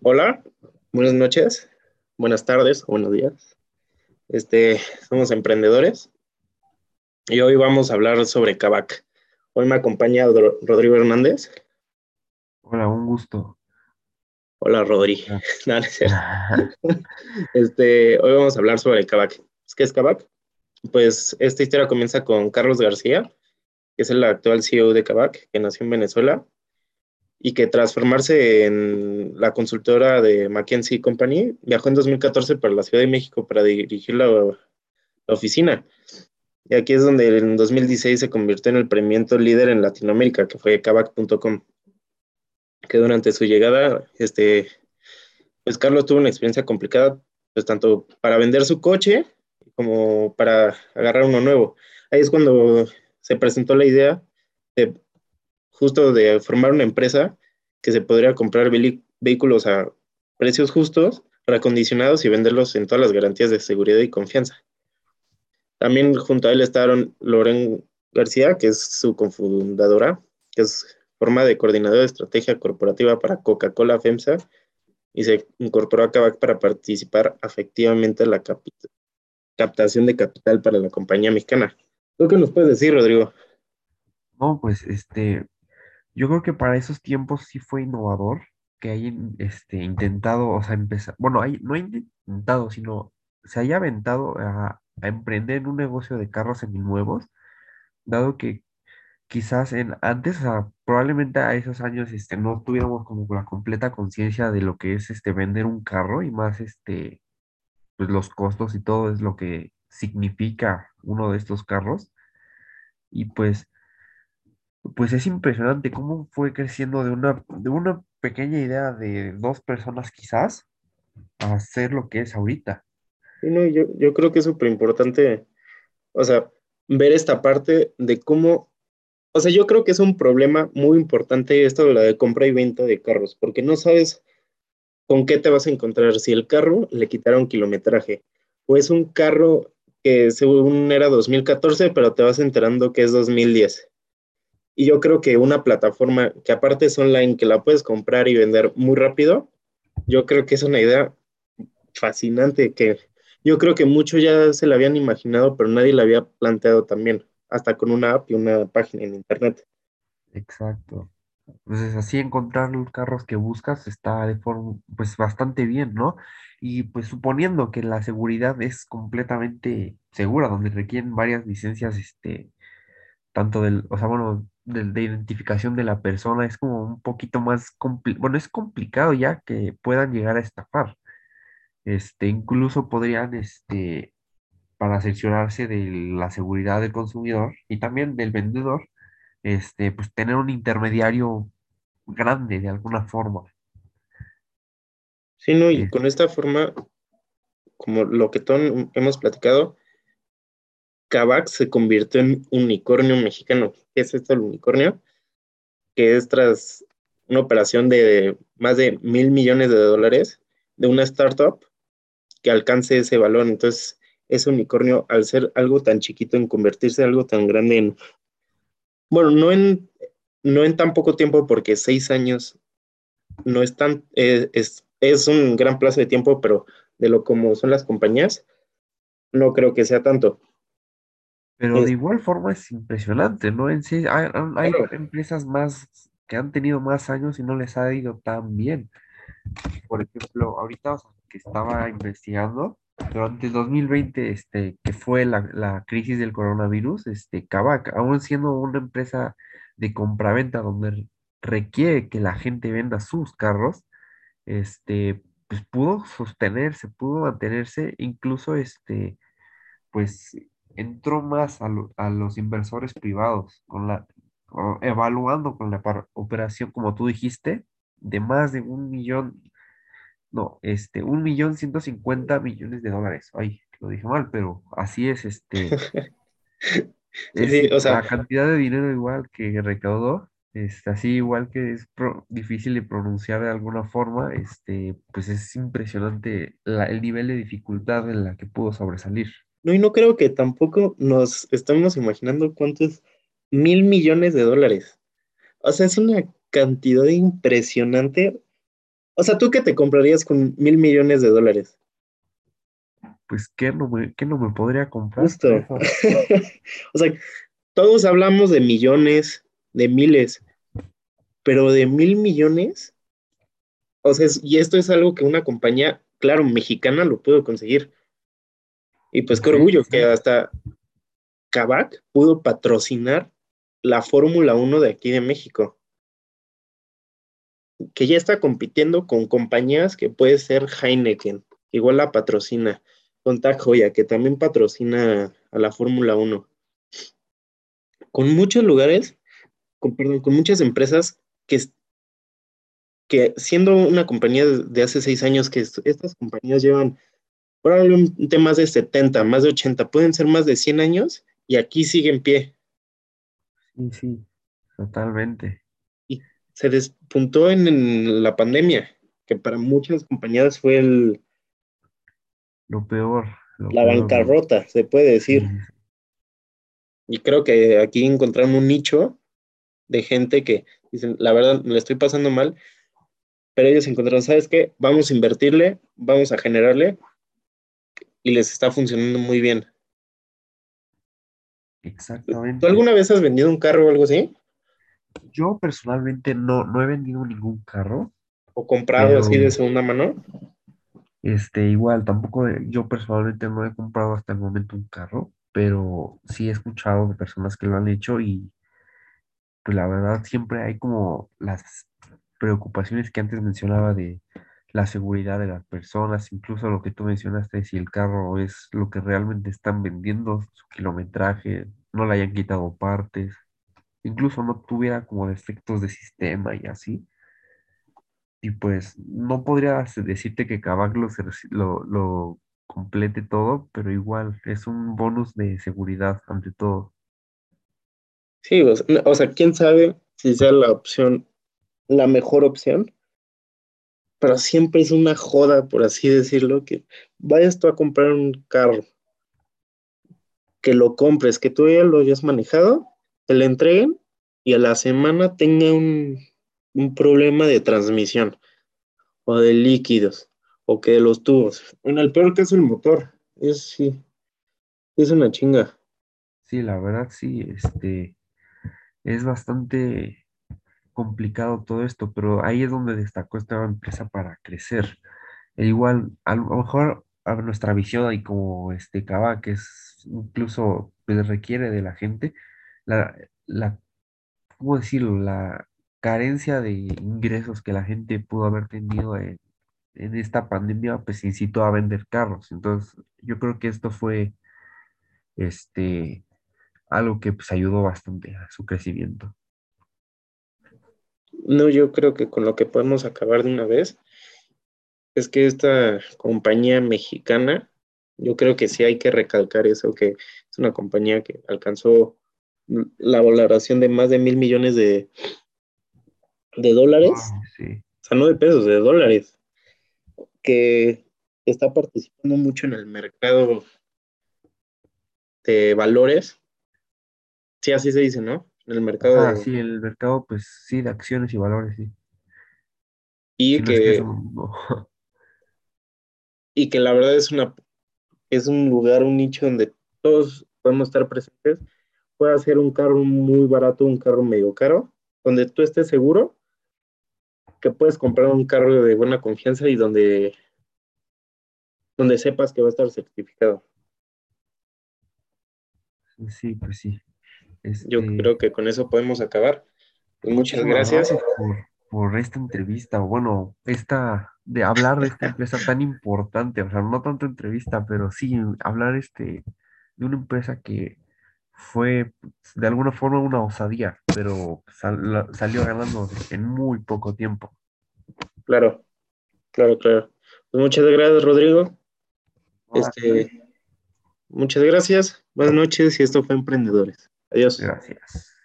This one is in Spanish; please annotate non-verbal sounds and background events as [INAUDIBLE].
Hola, buenas noches, buenas tardes o buenos días. Este, somos emprendedores y hoy vamos a hablar sobre Kavak. Hoy me acompaña Rodrigo Hernández. Hola, un gusto. Hola, Rodri. [LAUGHS] No, [LAUGHS] este, hoy vamos a hablar sobre Kavak. ¿Qué es Kavak? Pues esta historia comienza con Carlos García, que es el actual CEO de Kavak, que nació en Venezuela y que tras formarse en la consultora de McKinsey Company, viajó en 2014 para la Ciudad de México para dirigir la, oficina. Y aquí es donde en 2016 se convirtió en el premiento líder en Latinoamérica, que fue Kavak.com. Que durante su llegada, este, pues Carlos tuvo una experiencia complicada, pues tanto para vender su coche como para agarrar uno nuevo. Ahí es cuando se presentó la idea de justo de formar una empresa que se podría comprar vehículos a precios justos, reacondicionados y venderlos en todas las garantías de seguridad y confianza. También junto a él estaron Loren García, que es su cofundadora, que es forma de coordinadora de estrategia corporativa para Coca-Cola FEMSA y se incorporó a Kavak para participar efectivamente en la captación de capital para la compañía mexicana. ¿Tú qué nos puedes decir, Rodrigo? No, pues este, yo creo que para esos tiempos sí fue innovador que hayan este, intentado, o sea, empezar, bueno, hay, no intentado, sino se haya aventado a, emprender en un negocio de carros seminuevos, dado que quizás en antes, o sea, probablemente a esos años este, no tuviéramos como la completa conciencia de lo que es este, vender un carro y más este, pues los costos y todo es lo que significa uno de estos carros. Y pues pues es impresionante cómo fue creciendo de una, de una pequeña idea de dos personas quizás a ser lo que es ahorita. no, yo, yo creo que es súper importante, o sea, ver esta parte de cómo, o sea, yo creo que es un problema muy importante esto de la de compra y venta de carros, porque no sabes con qué te vas a encontrar, si el carro le quitaron kilometraje, o es un carro que según era 2014, pero te vas enterando que es 2010 y yo creo que una plataforma que aparte es online, que la puedes comprar y vender muy rápido, yo creo que es una idea fascinante que yo creo que muchos ya se la habían imaginado, pero nadie la había planteado también, hasta con una app y una página en internet. Exacto. Entonces, así encontrar los carros que buscas está de forma, pues bastante bien, ¿no? Y pues suponiendo que la seguridad es completamente segura, donde requieren varias licencias, este, tanto del, o sea, bueno, de, identificación de la persona es como un poquito más, bueno, es complicado ya que puedan llegar a estafar. Este, incluso podrían, este, para cerciorarse de la seguridad del consumidor y también del vendedor, este, pues tener un intermediario grande de alguna forma. Sí, no, y con esta forma, como lo que todos hemos platicado, Kavak se convirtió en unicornio mexicano. ¿Qué es esto el unicornio? Que es tras una operación de más de mil millones de dólares de una startup que alcance ese valor. Entonces, ese unicornio, al ser algo tan chiquito, en convertirse en algo tan grande en, bueno, no en, no en tan poco tiempo, porque seis años no es tan, eh, es, es un gran plazo de tiempo, pero de lo como son las compañías, no creo que sea tanto. Pero de igual forma es impresionante, ¿no? En sí, hay, empresas más que han tenido más años y no les ha ido tan bien. Por ejemplo, ahorita que estaba investigando, durante el 2020, este, que fue la, crisis del coronavirus, este, Kavak, aún siendo una empresa de compraventa donde requiere que la gente venda sus carros, este, pues pudo sostenerse, pudo mantenerse, incluso este, pues entró más a, los inversores privados, con la, evaluando con la operación, como tú dijiste, de más de un millón, no, este, un millón ciento cincuenta millones de dólares. Ay, lo dije mal, pero así es, este. [LAUGHS] la cantidad de dinero igual que recaudó, este, así igual que es difícil de pronunciar de alguna forma, este, pues es impresionante el nivel de dificultad en la que pudo sobresalir. No, y no creo que tampoco nos estamos imaginando cuántos mil millones de dólares. O sea, es una cantidad impresionante. O sea, ¿tú qué te comprarías con mil millones de dólares? Pues, ¿qué no me, qué no me podría comprar? Justo. [LAUGHS] o sea, todos hablamos de millones, de miles, pero de mil millones, o sea, y esto es algo que una compañía, claro, mexicana lo pudo conseguir. Y pues qué orgullo que hasta Kavak pudo patrocinar la Fórmula 1 de aquí de México. Que ya está compitiendo con compañías que puede ser Heineken, igual la patrocina, con Tag Heuer, que también patrocina a la Fórmula 1. Con muchos lugares, con, perdón, con muchas empresas que, que siendo una compañía de hace seis años, que estas compañías llevan probablemente más de 70, más de 80, pueden ser más de 100 años y aquí sigue en pie. Sí, sí, totalmente. Y se despuntó en, la pandemia, que para muchas compañías fue el... Lo peor. la bancarrota, se puede decir. Y creo que aquí encontraron un nicho de gente que dicen, la verdad, me estoy pasando mal, pero ellos encontraron, ¿sabes qué? Vamos a invertirle, vamos a generarle y les está funcionando muy bien. Exactamente. ¿Tú alguna vez has vendido un carro o algo así? Yo personalmente no, no he vendido ningún carro. ¿O comprado así de segunda mano? Este, igual, tampoco yo personalmente no he comprado hasta el momento un carro, pero sí he escuchado de personas que lo han hecho y pues la verdad siempre hay como las preocupaciones que antes mencionaba de la seguridad de las personas, incluso lo que tú mencionaste, si el carro es lo que realmente están vendiendo, su kilometraje, no le hayan quitado partes, incluso no tuviera como defectos de sistema y así. Y pues no podría decirte que Kavak lo, lo complete todo, pero igual es un bonus de seguridad ante todo. Sí, o sea, quién sabe si sea la opción, la mejor opción, pero siempre es una joda, por así decirlo, que vayas tú a comprar un carro, que lo compres, que tú ya lo hayas manejado, te lo entreguen y a la semana tenga un, problema de transmisión o de líquidos o que de los tubos. En el peor caso el motor, es sí, es una chinga. Sí, la verdad sí, este es bastante complicado todo esto, pero ahí es donde destacó esta empresa para crecer. E igual, a lo mejor a nuestra visión y como este Cava, que es incluso pues, requiere de la gente, la, la, ¿cómo decirlo? La carencia de ingresos que la gente pudo haber tenido en, en esta pandemia, pues incitó a vender carros. Entonces, yo creo que esto fue este algo que pues ayudó bastante a su crecimiento. No, yo creo que con lo que podemos acabar de una vez es que esta compañía mexicana, yo creo que sí hay que recalcar eso, que es una compañía que alcanzó la valoración de más de mil millones de, de dólares. O sea, no de pesos, de dólares. Que está participando mucho en el mercado de valores. Sí, así se dice, ¿no? El mercado. Ah, sí, el mercado, pues sí, de acciones y valores, sí. Y que, [LAUGHS] y que la verdad es una es un lugar, un nicho donde todos podemos estar presentes. Puede ser un carro muy barato, un carro medio caro, donde tú estés seguro que puedes comprar un carro de buena confianza y donde, donde sepas que va a estar certificado. Sí, pues sí. Yo este, creo que con eso podemos acabar. Pues muchas gracias. Por, esta entrevista, bueno, esta, de hablar de esta empresa tan importante, o sea, no tanto entrevista, pero sí hablar este, de una empresa que fue de alguna forma una osadía, pero salió ganando en muy poco tiempo. Claro, claro, claro. Pues muchas gracias, Rodrigo. Este, muchas gracias, buenas noches y esto fue Emprendedores. Adiós. Gracias.